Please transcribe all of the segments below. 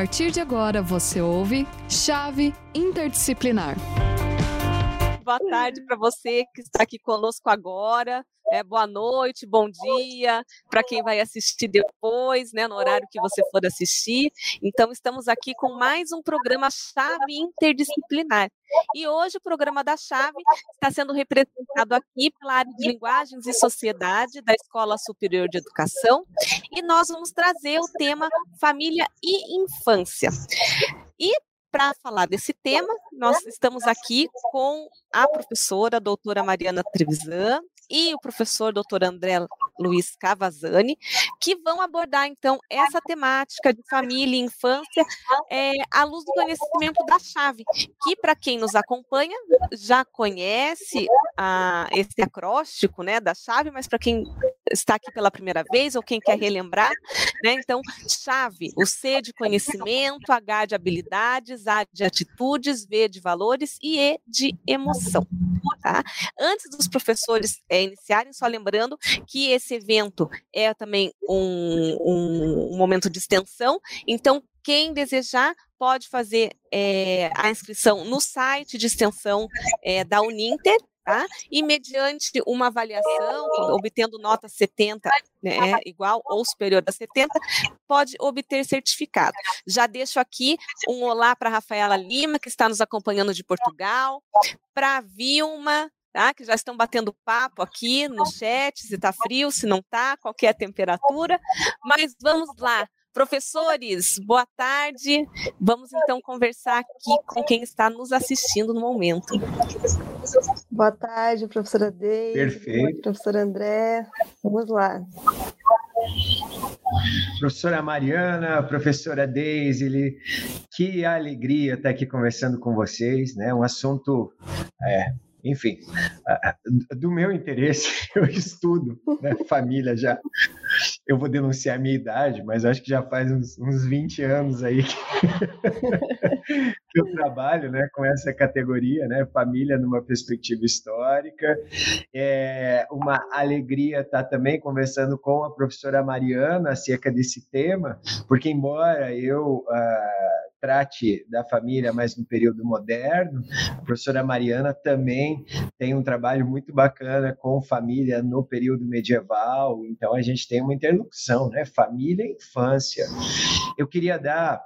partir de agora você ouve Chave Interdisciplinar. Boa tarde para você que está aqui conosco agora. É, boa noite, bom dia para quem vai assistir depois, né, no horário que você for assistir. Então, estamos aqui com mais um programa Chave Interdisciplinar. E hoje o programa da Chave está sendo representado aqui pela área de Linguagens e Sociedade da Escola Superior de Educação. E nós vamos trazer o tema Família e Infância. E para falar desse tema, nós estamos aqui com a professora a doutora Mariana Trevisan e o professor doutor André Luiz Cavazani, que vão abordar, então, essa temática de família e infância é, à luz do conhecimento da chave, que, para quem nos acompanha, já conhece a, esse acróstico né, da chave, mas para quem está aqui pela primeira vez ou quem quer relembrar, né, então, chave, o C de conhecimento, H de habilidades, A de atitudes, V de valores e E de emoção. Tá? Antes dos professores é, iniciarem, só lembrando que esse evento é também um, um, um momento de extensão, então quem desejar pode fazer é, a inscrição no site de extensão é, da Uninter, tá? E mediante uma avaliação, obtendo nota 70, né, igual ou superior a 70, pode obter certificado. Já deixo aqui um olá para Rafaela Lima, que está nos acompanhando de Portugal, para Vilma, tá? Que já estão batendo papo aqui no chat, se está frio, se não está, qualquer é temperatura. Mas vamos lá. Professores, boa tarde. Vamos então conversar aqui com quem está nos assistindo no momento. Boa tarde, professora Deise. Perfeito. Professor André. Vamos lá. Professora Mariana, professora Deise, que alegria estar aqui conversando com vocês, né? Um assunto é, enfim, do meu interesse, eu estudo né, família já. Eu vou denunciar a minha idade, mas acho que já faz uns, uns 20 anos aí que, que, eu trabalho né, com essa categoria, né, família numa perspectiva histórica. É uma alegria estar também conversando com a professora Mariana acerca desse tema, porque embora eu. Uh, trate da família mais no período moderno. A professora Mariana também tem um trabalho muito bacana com família no período medieval, então a gente tem uma interlocução, né? Família e infância. Eu queria dar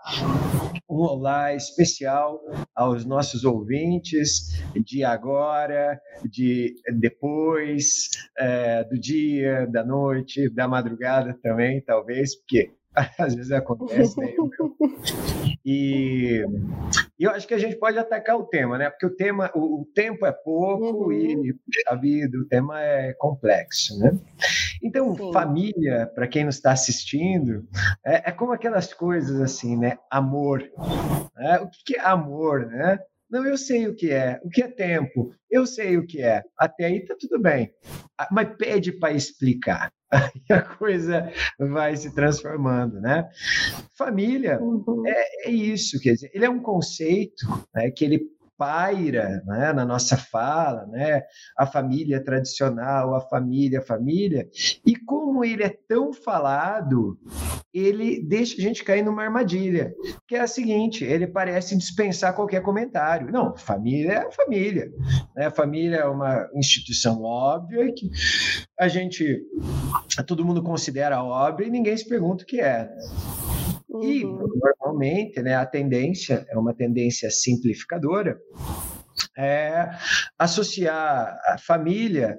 um olá especial aos nossos ouvintes de agora, de depois, é, do dia, da noite, da madrugada também, talvez, porque às vezes acontece, né? E, e eu acho que a gente pode atacar o tema, né? Porque o tema, o, o tempo é pouco uhum. e a vida, o tema é complexo, né? Então, Sim. família, para quem nos está assistindo, é, é, como aquelas coisas assim, né? Amor. Né? O que, que é amor, né? Não, eu sei o que é. O que é tempo? Eu sei o que é. Até aí tá tudo bem. Ah, mas pede para explicar. Aí a coisa vai se transformando, né? Família uhum. é, é, isso, quer dizer, ele é um conceito né, que ele paira né, na nossa fala, né, a família tradicional, a família, a família, e como ele é tão falado, ele deixa a gente cair numa armadilha, que é a seguinte, ele parece dispensar qualquer comentário. Não, família é família. Né? Família é uma instituição óbvia que a gente, todo mundo considera óbvia e ninguém se pergunta o que é. E, uhum. normalmente, né, a tendência é uma tendência simplificadora, é associar a família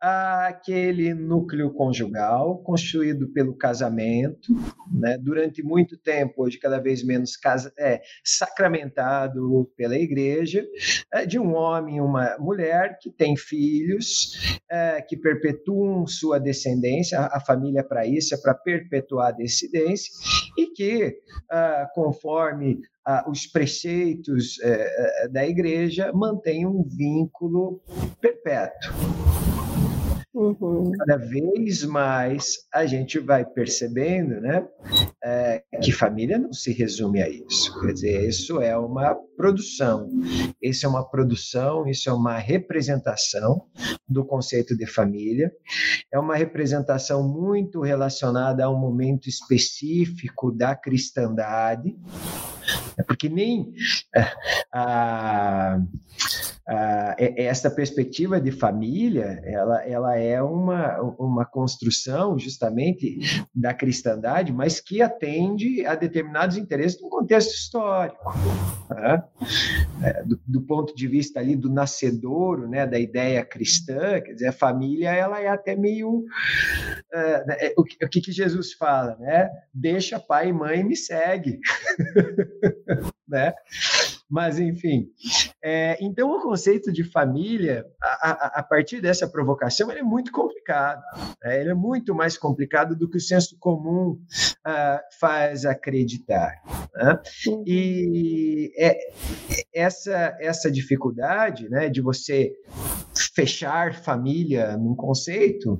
àquele núcleo conjugal constituído pelo casamento, né, durante muito tempo, hoje cada vez menos casa, é, sacramentado pela igreja, é, de um homem e uma mulher que tem filhos, é, que perpetuam sua descendência, a, família para isso, é para perpetuar a descendência, e que, ah, conforme os preceitos é, é, da igreja mantêm um vínculo perpétuo. Uhum. Cada vez mais a gente vai percebendo né, é, que família não se resume a isso. Quer dizer, isso é uma produção, isso é uma produção, isso é uma representação do conceito de família, é uma representação muito relacionada a um momento específico da cristandade, é porque nem é, a, a, essa perspectiva de família, ela, ela é uma, uma construção justamente da cristandade, mas que atende a determinados interesses no contexto histórico. Né? É, do, do, ponto de vista ali do nascedouro, né, da ideia cristã, quer dizer, a família ela é até meio é, o, que, o que Jesus fala, né? Deixa pai e mãe me segue. né? Mas, enfim. É, então, o conceito de família, a, a, a, partir dessa provocação, ele é muito complicado. Né? Ele é muito mais complicado do que o senso comum uh, faz acreditar. Né? E é, essa, essa dificuldade né, de você fechar família num conceito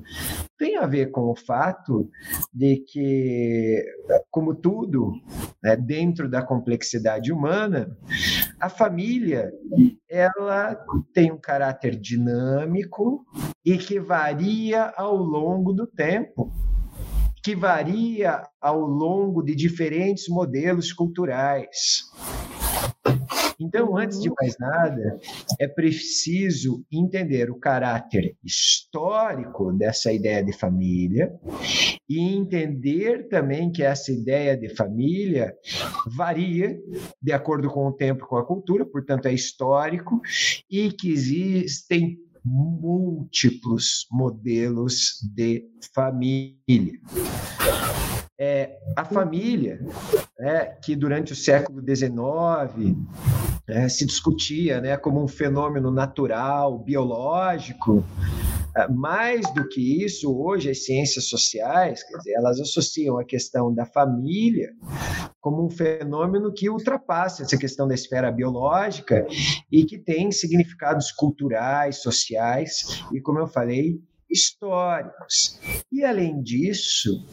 tem a ver com o fato de que, como tudo, né, dentro da complexidade humana, a família ela tem um caráter dinâmico e que varia ao longo do tempo que varia ao longo de diferentes modelos culturais. Então, antes de mais nada, é preciso entender o caráter histórico dessa ideia de família e entender também que essa ideia de família varia de acordo com o tempo, com a cultura, portanto, é histórico e que existem múltiplos modelos de família. A família, né, que durante o século XIX é, se discutia né, como um fenômeno natural, biológico, é, mais do que isso, hoje as ciências sociais, quer dizer, elas associam a questão da família como um fenômeno que ultrapassa essa questão da esfera biológica e que tem significados culturais, sociais e, como eu falei, históricos. E, além disso,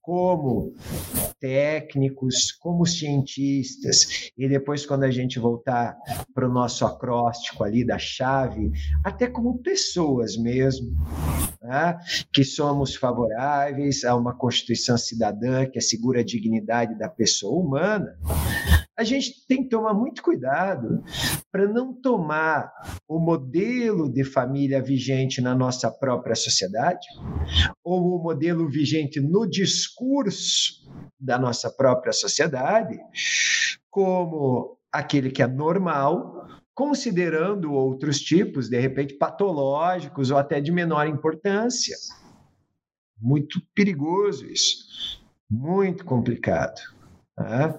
como técnicos, como cientistas, e depois, quando a gente voltar para o nosso acróstico ali da chave, até como pessoas mesmo, né? que somos favoráveis a uma Constituição cidadã que assegura a dignidade da pessoa humana, a gente tem que tomar muito cuidado para não tomar o modelo de família vigente na nossa própria sociedade, ou o modelo vigente no discurso da nossa própria sociedade, como aquele que é normal, considerando outros tipos, de repente patológicos ou até de menor importância. Muito perigoso isso, muito complicado. Né?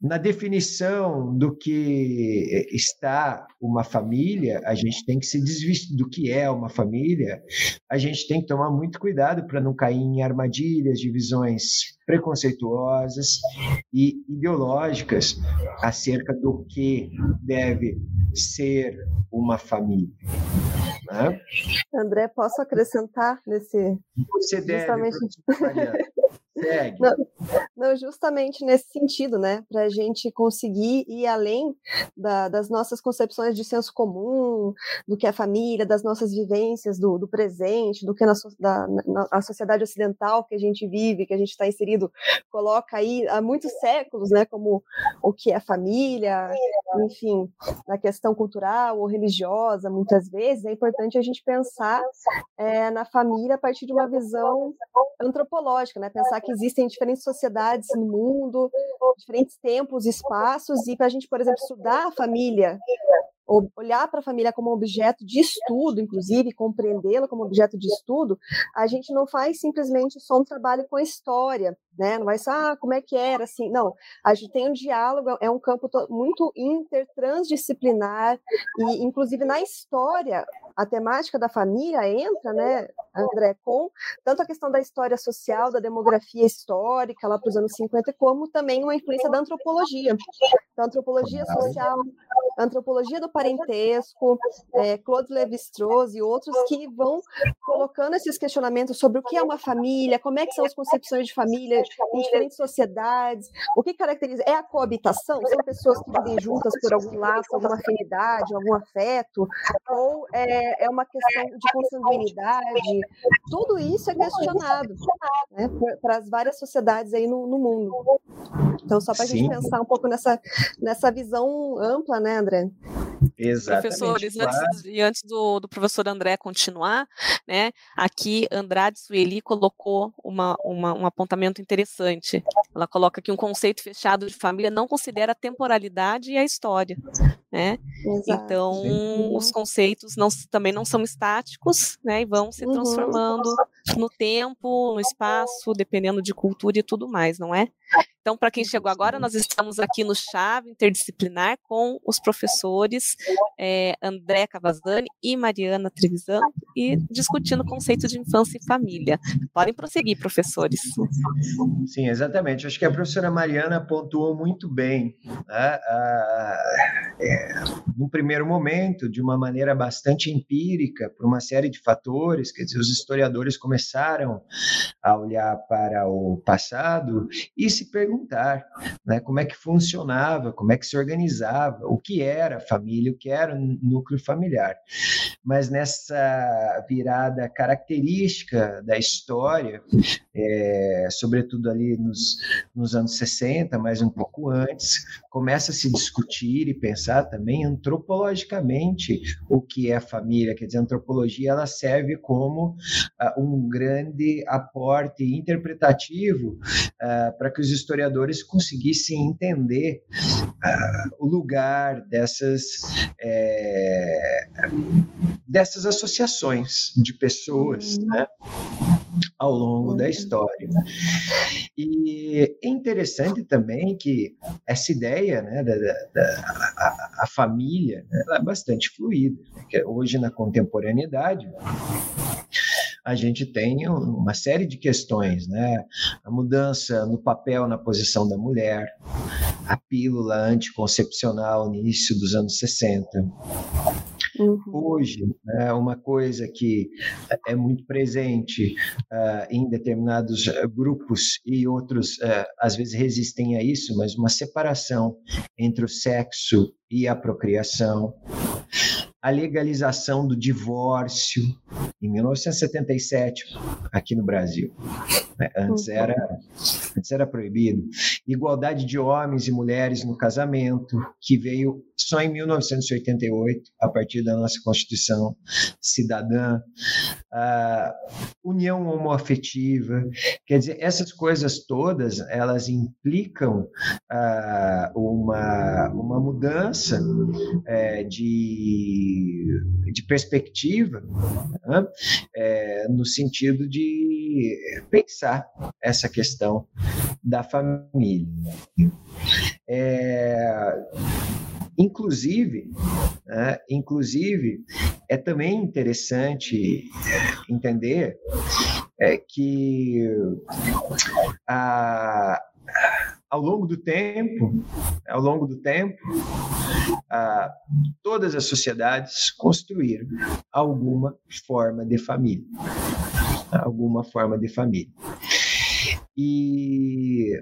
Na definição do que está uma família, a gente tem que se desvestir do que é uma família, a gente tem que tomar muito cuidado para não cair em armadilhas, divisões preconceituosas e ideológicas acerca do que deve ser uma família. Né? André, posso acrescentar nesse. Você deve. Justamente... Segue. Não, não, justamente nesse sentido, né? Para a gente conseguir ir além da, das nossas concepções de senso comum, do que é família, das nossas vivências do, do presente, do que na, da, na, a sociedade ocidental que a gente vive, que a gente está inserido, coloca aí há muitos séculos, né? Como o que é família, enfim, na questão cultural ou religiosa, muitas vezes, é importante a gente pensar é, na família a partir de uma visão antropológica, né? Pensar que existem diferentes sociedades no mundo, diferentes tempos, espaços, e para a gente, por exemplo, estudar a família, olhar para a família como objeto de estudo, inclusive, compreendê-la como objeto de estudo, a gente não faz simplesmente só um trabalho com a história né? Não vai ser, ah, como é que era, assim. Não, a gente tem um diálogo, é um campo muito intertransdisciplinar, e inclusive na história, a temática da família entra, né, André, com tanto a questão da história social, da demografia histórica, lá para os anos 50, como também uma influência da antropologia. Então, antropologia social, antropologia do parentesco, é, Claude Lévi-Strauss e outros que vão colocando esses questionamentos sobre o que é uma família, como é que são as concepções de família em diferentes sociedades, o que caracteriza, é a coabitação? São pessoas que vivem juntas por algum laço, alguma afinidade, algum afeto, ou é, é uma questão de consanguinidade? Tudo isso é questionado né, para as várias sociedades aí no, no mundo. Então, só para a gente pensar um pouco nessa, nessa visão ampla, né, André? Exatamente. Professores, claro. antes, e antes do, do, professor André continuar, né, aqui Andrade Sueli colocou uma, uma, um apontamento interessante. Ela coloca que um conceito fechado de família não considera a temporalidade e a história. Né? Então, Sim. os conceitos não, também não são estáticos né, e vão se uhum. transformando uhum. no tempo, no espaço, dependendo de cultura e tudo mais, não é? Então, para quem chegou agora, nós estamos aqui no Chave Interdisciplinar com os professores é, André Cavazzani e Mariana Trevisan e discutindo o conceito de infância e família. Podem prosseguir, professores. Sim, exatamente. Acho que a professora Mariana pontuou muito bem. Né? Ah, é, no primeiro momento, de uma maneira bastante empírica, por uma série de fatores, quer dizer, os historiadores começaram a olhar para o passado e se perguntar né, como é que funcionava, como é que se organizava, o que era família, o que era núcleo familiar. Mas nessa virada característica da história, é, sobretudo ali nos, nos anos 60, mas um pouco antes, começa a se discutir e pensar também antropologicamente o que é família. Quer dizer, a antropologia ela serve como uh, um grande aporte interpretativo uh, para que os historiadores conseguissem entender uh, o lugar dessas, é, dessas associações de pessoas, uhum. né? ao longo da história. E é interessante também que essa ideia né, da, da, da a, a, família né, é bastante fluida. Né, hoje, na contemporaneidade, a gente tem uma série de questões, né? A mudança no papel, na posição da mulher, a pílula anticoncepcional no início dos anos 60. Uhum. Hoje, né, uma coisa que é muito presente uh, em determinados uh, grupos e outros uh, às vezes resistem a isso, mas uma separação entre o sexo e a procriação a legalização do divórcio em 1977 aqui no Brasil. Né? Antes era, antes era proibido. Igualdade de homens e mulheres no casamento, que veio só em 1988, a partir da nossa Constituição Cidadã. A união homoafetiva, quer dizer, essas coisas todas, elas implicam uh, uma, uma mudança é, de, de perspectiva, né? é, no sentido de pensar essa questão da família. É, Inclusive, né, inclusive é também interessante entender é, que a, ao longo do tempo, ao longo do tempo, todas as sociedades construíram alguma forma de família, alguma forma de família. E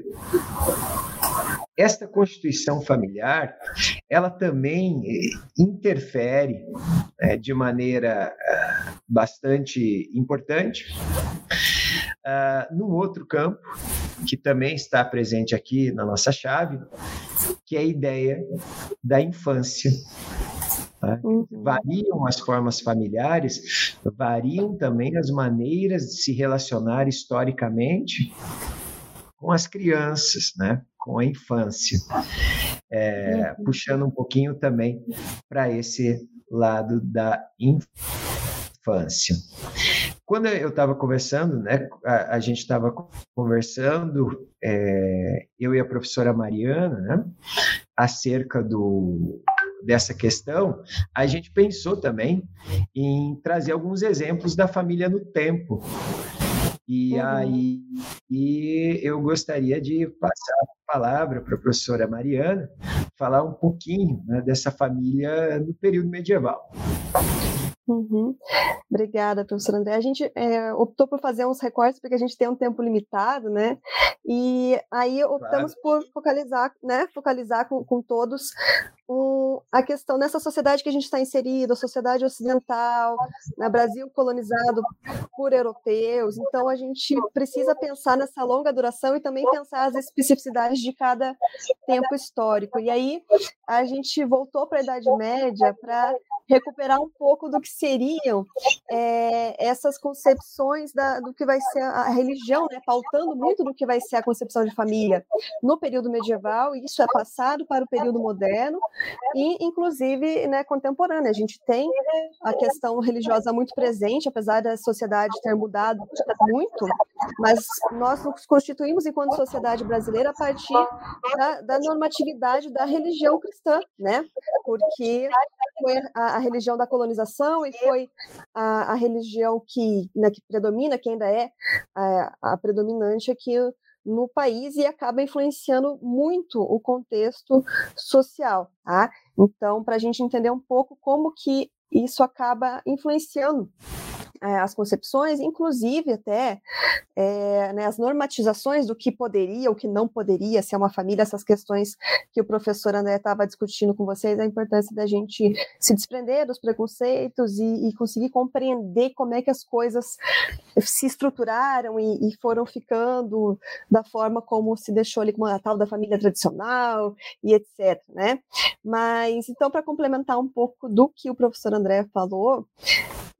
esta constituição familiar, ela também eh, interfere é, de maneira eh, bastante importante uh, num outro campo que também está presente aqui na nossa chave, que é a ideia da infância. Tá? Uhum. Variam as formas familiares, variam também as maneiras de se relacionar historicamente com as crianças, né? com a infância, é, uhum. puxando um pouquinho também para esse lado da infância. Quando eu estava conversando, né, a, a gente estava conversando, é, eu e a professora Mariana, né, acerca do, dessa questão, a gente pensou também em trazer alguns exemplos da família no tempo. E uhum. aí e eu gostaria de passar a palavra para a professora Mariana falar um pouquinho né, dessa família no período medieval. Uhum. Obrigada, professor André. A gente é, optou por fazer uns recortes porque a gente tem um tempo limitado, né? E aí optamos claro. por focalizar, né? Focalizar com, com todos um, a questão nessa sociedade que a gente está inserido, a sociedade ocidental, né, Brasil colonizado por europeus. Então a gente precisa pensar nessa longa duração e também pensar as especificidades de cada tempo histórico. E aí a gente voltou para a Idade Média para recuperar um pouco do que seriam é, essas concepções da, do que vai ser a religião, né, pautando muito do que vai ser a concepção de família no período medieval, e isso é passado para o período moderno e, inclusive, né, contemporâneo. A gente tem a questão religiosa muito presente, apesar da sociedade ter mudado muito, mas nós nos constituímos enquanto sociedade brasileira a partir da, da normatividade da religião cristã, né? Porque foi a, a religião da colonização e foi a, a religião que, né, que predomina, que ainda é a, a predominante aqui no país e acaba influenciando muito o contexto social, tá? Então, para a gente entender um pouco como que isso acaba influenciando é, as concepções, inclusive até é, né, as normatizações do que poderia, o que não poderia ser uma família, essas questões que o professor André estava discutindo com vocês, a importância da gente se desprender dos preconceitos e, e conseguir compreender como é que as coisas se estruturaram e, e, foram ficando da forma como se deixou ali como a tal da família tradicional e etc, né? Mas então para complementar um pouco do que o professor André falou,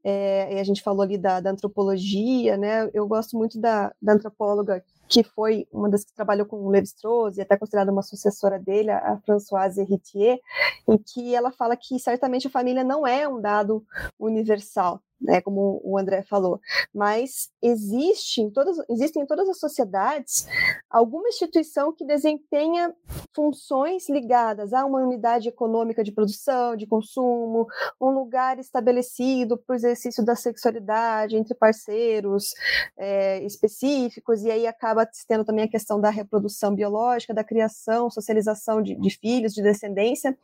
é, e a gente falou ali da, da, antropologia, né? Eu gosto muito da, da antropóloga que foi uma das que trabalhou com o Levi-Strauss e até considerada uma sucessora dele, a Françoise Héritier, em que ela fala que certamente a família não é um dado universal, né, como o André falou, mas existe em todas, existem em todas as sociedades alguma instituição que desempenha funções ligadas a uma unidade econômica de produção, de consumo, um lugar estabelecido para o exercício da sexualidade entre parceiros é, específicos, e aí acaba tendo também a questão da reprodução biológica, da criação, socialização de, de filhos, de descendência,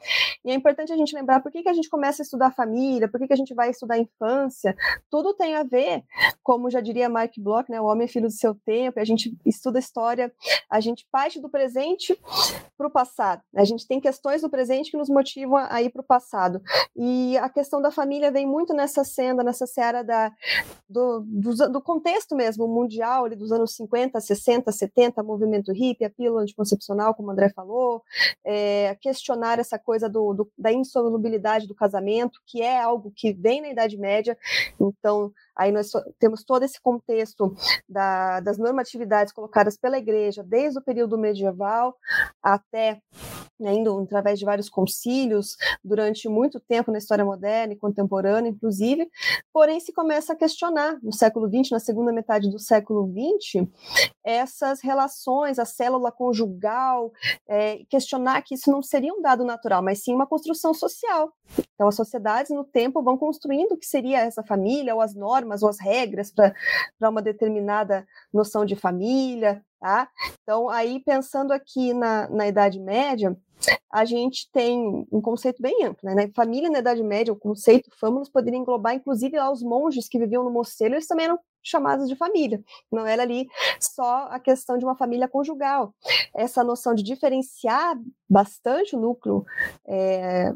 e é importante a gente lembrar por que, que a gente começa a estudar a família, por que, que a gente vai estudar a infância, tudo tem a ver, como já diria Mark Bloch, né, o homem é filho do seu tempo, a gente estuda história, a gente parte do presente para o passado, a gente tem questões do presente que nos motivam a ir para o passado, e a questão da família vem muito nessa cena, nessa seara da, do, do, do contexto mesmo, mundial, ali dos anos 50, 60, 70, movimento hippie, a pílula anticoncepcional, como o André falou, é, questionar essa coisa do, do, da insolubilidade do casamento, que é algo que vem na Idade Média, então, aí nós temos todo esse contexto da, das normatividades colocadas pela igreja, desde o período medieval até né, através de vários concílios durante muito tempo na história moderna e contemporânea, inclusive, porém se começa a questionar no século XX, na segunda metade do século XX, essas relações, a célula conjugal, é, questionar que isso não seria um dado natural, mas sim uma construção social. Então, as sociedades, no tempo, vão construindo o que seria essa família, ou as normas, ou as regras para uma determinada noção de família, tá? Então, aí, pensando aqui na, na Idade Média, a gente tem um conceito bem amplo, né? Família na Idade Média, o conceito famulus poderia englobar, inclusive, lá os monges que viviam no mosteiro, eles também eram chamados de família. Não era ali só a questão de uma família conjugal. Essa noção de diferenciar bastante o núcleo é,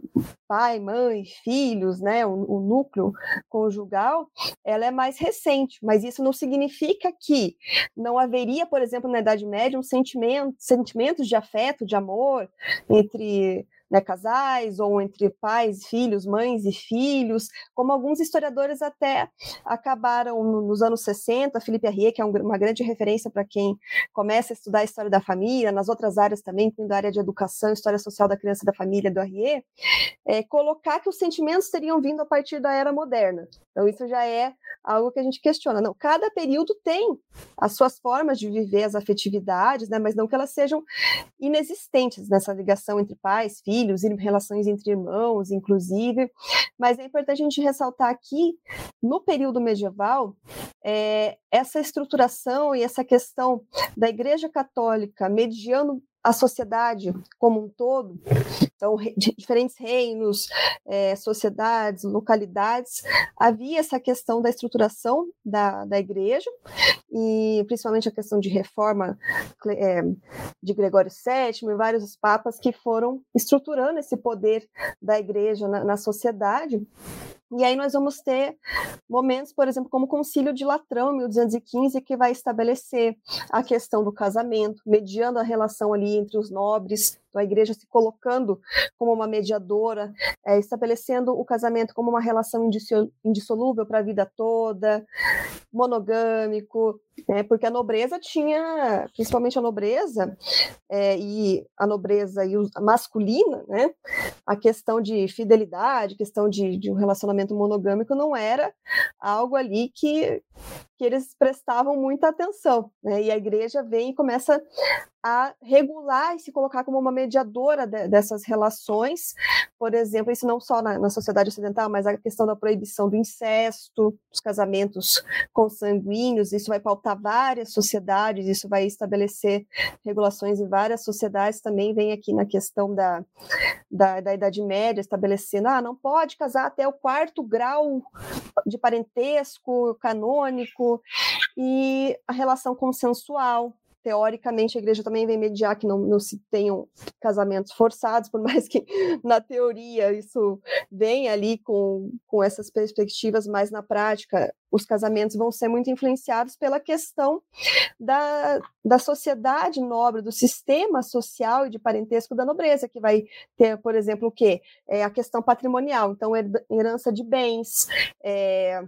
pai, mãe, filhos, né, o, o, núcleo conjugal, ela é mais recente, mas isso não significa que não haveria, por exemplo, na Idade Média, um sentimento, sentimentos de afeto, de amor entre né, casais, ou entre pais, filhos, mães e filhos, como alguns historiadores até acabaram nos anos 60, Felipe Arrier, que é uma grande referência para quem começa a estudar a história da família, nas outras áreas também, incluindo a área de educação, história social da criança e da família do Arrier, é, colocar que os sentimentos teriam vindo a partir da era moderna. Então, isso já é algo que a gente questiona. Não, cada período tem as suas formas de viver as afetividades, né, mas não que elas sejam inexistentes nessa ligação entre pais, filhos, relações entre irmãos, inclusive. Mas é importante a gente ressaltar aqui, no período medieval, é, essa estruturação e essa questão da Igreja Católica mediando a sociedade como um todo, então, diferentes reinos, é, sociedades, localidades, havia essa questão da estruturação da, da igreja, e principalmente a questão de reforma é, de Gregório VII e vários papas que foram estruturando esse poder da igreja na, na sociedade. E aí nós vamos ter momentos, por exemplo, como o Concílio de Latrão, 1215, que vai estabelecer a questão do casamento, mediando a relação ali entre os nobres, a igreja se colocando como uma mediadora, é, estabelecendo o casamento como uma relação indissolúvel para a vida toda, monogâmico, né, porque a nobreza tinha, principalmente a nobreza, é, e a nobreza e a masculina, né, a questão de fidelidade, questão de, de um relacionamento monogâmico não era algo ali que, que eles prestavam muita atenção. Né, e a igreja vem e começa a regular e se colocar como uma mediadora de, dessas relações, por exemplo, isso não só na, na, sociedade ocidental, mas a questão da proibição do incesto, dos casamentos consanguíneos, isso vai pautar várias sociedades, isso vai estabelecer regulações em várias sociedades, também vem aqui na questão da, da, da Idade Média, estabelecendo, ah, não pode casar até o quarto grau de parentesco canônico, e a relação consensual, teoricamente a igreja também vem mediar que não, não se tenham casamentos forçados, por mais que na teoria isso venha ali com, com essas perspectivas, mas na prática os casamentos vão ser muito influenciados pela questão da, da sociedade nobre, do sistema social e de parentesco da nobreza, que vai ter, por exemplo, o quê? É a questão patrimonial, então herança de bens, é,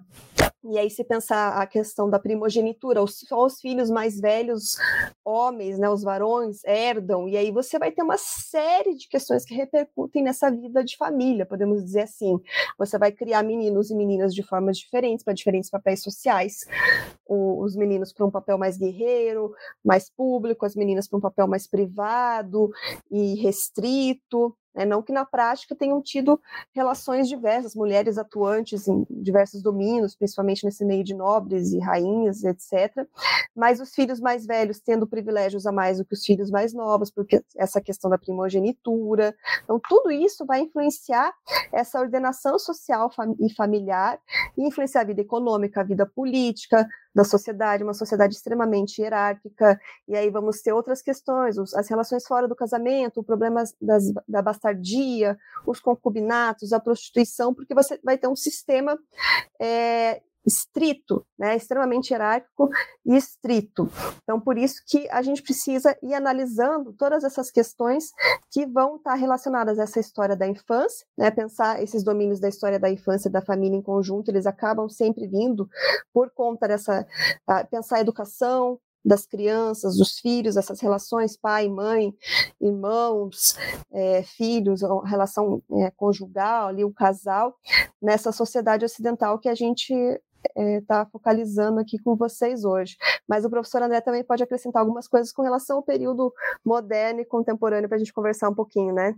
e aí, se pensar a questão da primogenitura, os, só os filhos mais velhos, homens, né, os varões, herdam, e aí você vai ter uma série de questões que repercutem nessa vida de família, podemos dizer assim. Você vai criar meninos e meninas de formas diferentes, para diferentes papéis sociais. O, os meninos para um papel mais guerreiro, mais público, as meninas para um papel mais privado e restrito. Né? Não que na prática tenham tido relações diversas, mulheres atuantes em diversos domínios, principalmente nesse meio de nobres e rainhas, etc. Mas os filhos mais velhos tendo privilégios a mais do que os filhos mais novos, porque essa questão da primogenitura. Então, tudo isso vai influenciar essa ordenação social e familiar e influenciar a vida econômica, a vida política, da sociedade, uma sociedade extremamente hierárquica, e aí vamos ter outras questões, as relações fora do casamento, problemas das, da bastardia, os concubinatos, a prostituição, porque você vai ter um sistema é, estrito, né, extremamente hierárquico e estrito. Então, por isso que a gente precisa ir analisando todas essas questões que vão estar relacionadas a essa história da infância, né, pensar esses domínios da história da infância e da família em conjunto, eles acabam sempre vindo por conta dessa, pensar a educação, das crianças, dos filhos, essas relações pai, mãe, irmãos, é, filhos, relação é, conjugal, ali o casal, nessa sociedade ocidental que a gente está é, focalizando aqui com vocês hoje. Mas o professor André também pode acrescentar algumas coisas com relação ao período moderno e contemporâneo para a gente conversar um pouquinho, né?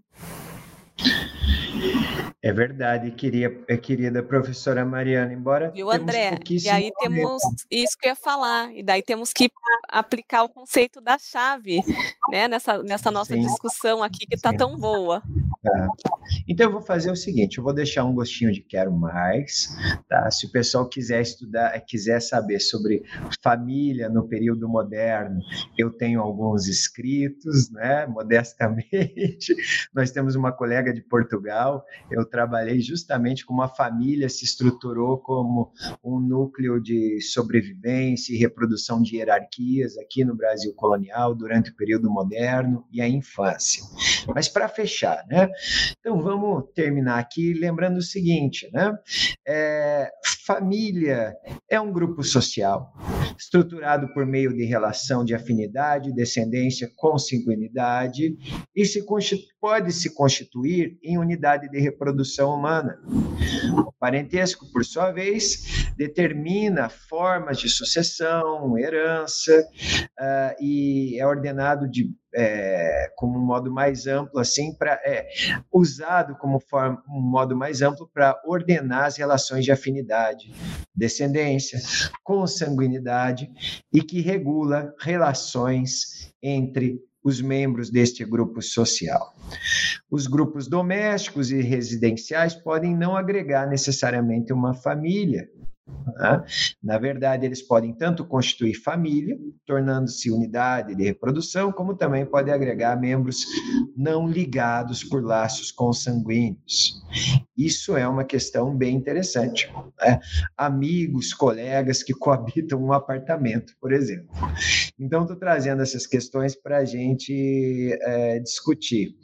É verdade, queria, querida professora Mariana, embora. Viu, André? E aí temos isso que eu ia falar, e daí temos que aplicar o conceito da chave, né, nessa, nessa nossa Sim. discussão aqui que está tão boa. Tá. Então eu vou fazer o seguinte, eu vou deixar um gostinho de quero mais, tá? Se o pessoal quiser estudar, quiser saber sobre família no período moderno, eu tenho alguns escritos, né? Modestamente, nós temos uma colega de Portugal, eu trabalhei justamente com uma família se estruturou como um núcleo de sobrevivência e reprodução de hierarquias aqui no Brasil colonial durante o período moderno e a infância. Mas para fechar, né? Então vamos terminar aqui lembrando o seguinte, né? É, família é um grupo social. Estruturado por meio de relação de afinidade, descendência, consanguinidade, e se pode se constituir em unidade de reprodução humana. O parentesco, por sua vez, determina formas de sucessão, herança, uh, e é ordenado de é, como um modo mais amplo, assim, para é, usado como forma, um modo mais amplo para ordenar as relações de afinidade, descendência, consanguinidade e que regula relações entre os membros deste grupo social. Os grupos domésticos e residenciais podem não agregar necessariamente uma família, né? Na verdade, eles podem tanto constituir família, tornando-se unidade de reprodução, como também podem agregar membros não ligados por laços consanguíneos. Isso é uma questão bem interessante. Né? Amigos, colegas que coabitam um apartamento, por exemplo. Então, estou trazendo essas questões para a gente é, discutir.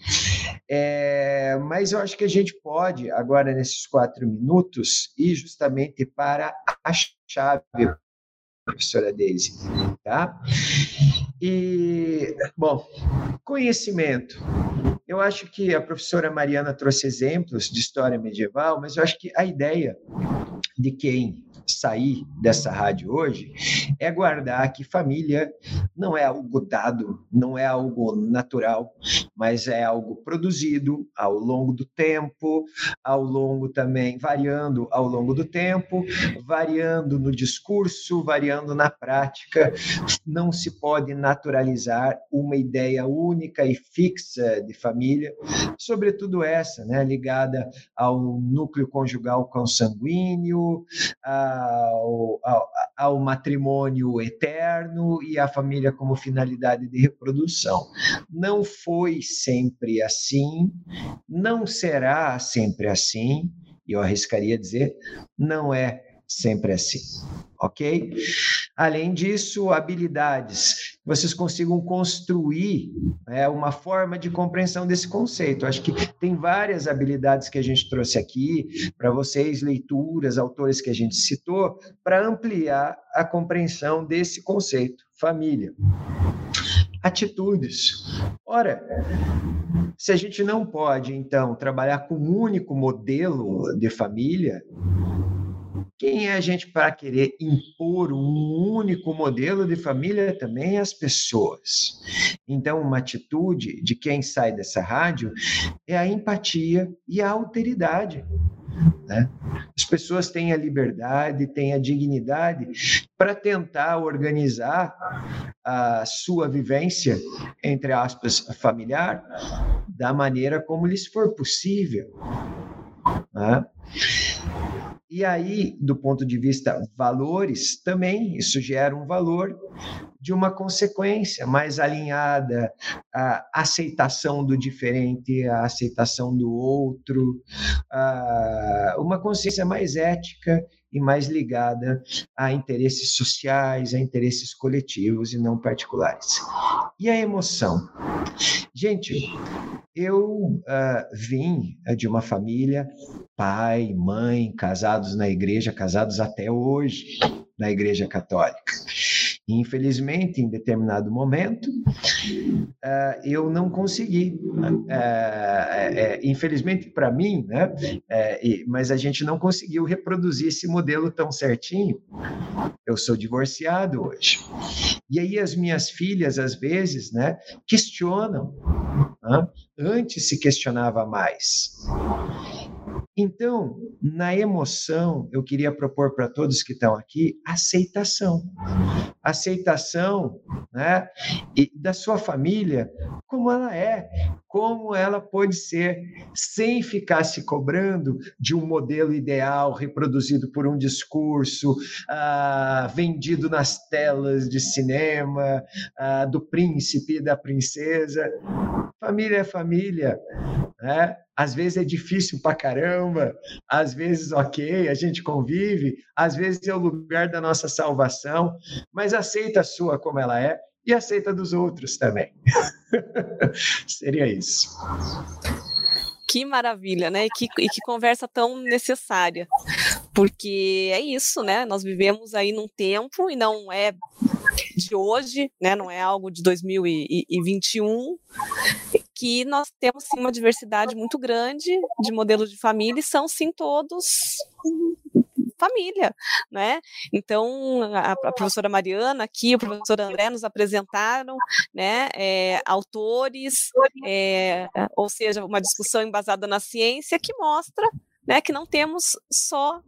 É, mas eu acho que a gente pode, agora nesses quatro minutos, ir justamente para a chave, professora Daisy, tá? E, bom, conhecimento. Eu acho que a professora Mariana trouxe exemplos de história medieval, mas eu acho que a ideia de quem sair dessa rádio hoje é guardar que família não é algo dado, não é algo natural, mas é algo produzido ao longo do tempo, ao longo também, variando ao longo do tempo, variando no discurso, variando na prática. Não se pode naturalizar uma ideia única e fixa de família, sobretudo essa, né, ligada ao núcleo conjugal consanguíneo, ao, ao, ao matrimônio eterno e à família como finalidade de reprodução. Não foi sempre assim, não será sempre assim, e eu arriscaria dizer, não é sempre assim, ok? Além disso, habilidades. Vocês consigam construir é, uma forma de compreensão desse conceito. Acho que tem várias habilidades que a gente trouxe aqui para vocês, leituras, autores que a gente citou, para ampliar a compreensão desse conceito, família. Atitudes. Ora, se a gente não pode, então, trabalhar com um único modelo de família, quem é a gente para querer impor um único modelo de família também as pessoas. Então, uma atitude de quem sai dessa rádio é a empatia e a alteridade. Né? As pessoas têm a liberdade, têm a dignidade para tentar organizar a sua vivência, entre aspas, familiar, da maneira como lhes for possível. Né? E aí, do ponto de vista valores, também isso gera um valor de uma consequência mais alinhada à aceitação do diferente, à aceitação do outro, uma consciência mais ética e mais ligada a interesses sociais, a interesses coletivos e não particulares. E a emoção? Gente, eu uh, vim de uma família, pai, mãe, casados na igreja, casados até hoje na igreja católica. Infelizmente, em determinado momento, uh, eu não consegui. Uh, infelizmente para mim, né? mas a gente não conseguiu reproduzir esse modelo tão certinho. Eu sou divorciado hoje. E aí as minhas filhas, às vezes, né, questionam. Antes se questionava mais. Então, na emoção, eu queria propor para todos que estão aqui aceitação. Aceitação né, da sua família como ela é, como ela pode ser, sem ficar se cobrando de um modelo ideal reproduzido por um discurso ah, vendido nas telas de cinema, ah, do príncipe e da princesa. Família é família. Né? Às vezes é difícil pra caramba, às vezes, ok, a gente convive, às vezes é o lugar da nossa salvação, mas aceita a sua como ela é e aceita dos outros também. Seria isso. Que maravilha, né? E que, e que conversa tão necessária. porque é isso, né? Nós vivemos aí num tempo e não é de hoje, né? Não é algo de 2021 que nós temos sim uma diversidade muito grande de modelos de família e são sim todos família, né? Então, a, a, professora Mariana aqui, o professor André nos apresentaram, né, é, autores, é, ou seja, uma discussão embasada na ciência que mostra né, que não temos só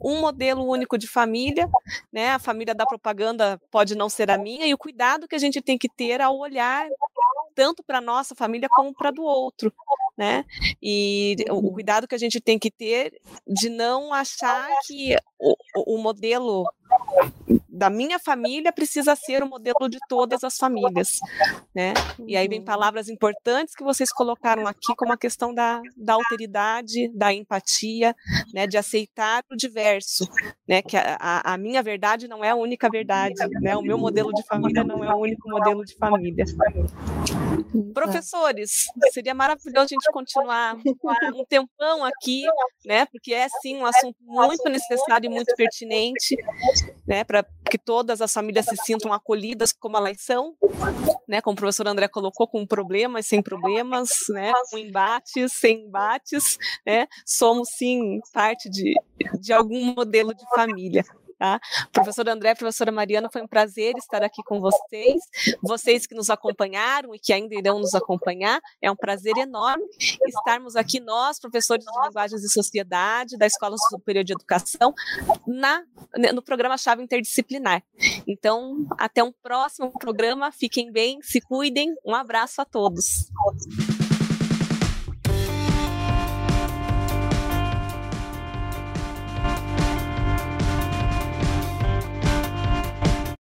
um modelo único de família, né? A família da propaganda pode não ser a minha e o cuidado que a gente tem que ter ao olhar tanto para nossa família como para do outro, né? E o uhum. cuidado que a gente tem que ter de não achar que o, o modelo da minha família precisa ser o modelo de todas as famílias, né? E aí vem uhum. palavras importantes que vocês colocaram aqui, como a questão da, da alteridade, da empatia, né? De aceitar o diverso, né? Que a, a minha verdade não é a única verdade, né? O meu modelo de família não é o único modelo de família. Professores, seria maravilhoso a gente continuar um tempão aqui, né? Porque é sim um assunto muito necessário e muito pertinente, né? Para que todas as famílias se sintam acolhidas como elas são, né? Como o professor André colocou, com problemas, sem problemas, né? Com embates, sem embates, né? Somos sim parte de, de algum modelo de família. Tá? Professor André, professora Mariana, foi um prazer estar aqui com vocês. Vocês que nos acompanharam e que ainda irão nos acompanhar, é um prazer enorme estarmos aqui, nós, professores de Linguagens e Sociedade, da Escola Superior de Educação, na, no programa Chave Interdisciplinar. Então, até um próximo programa. Fiquem bem, se cuidem. Um abraço a todos.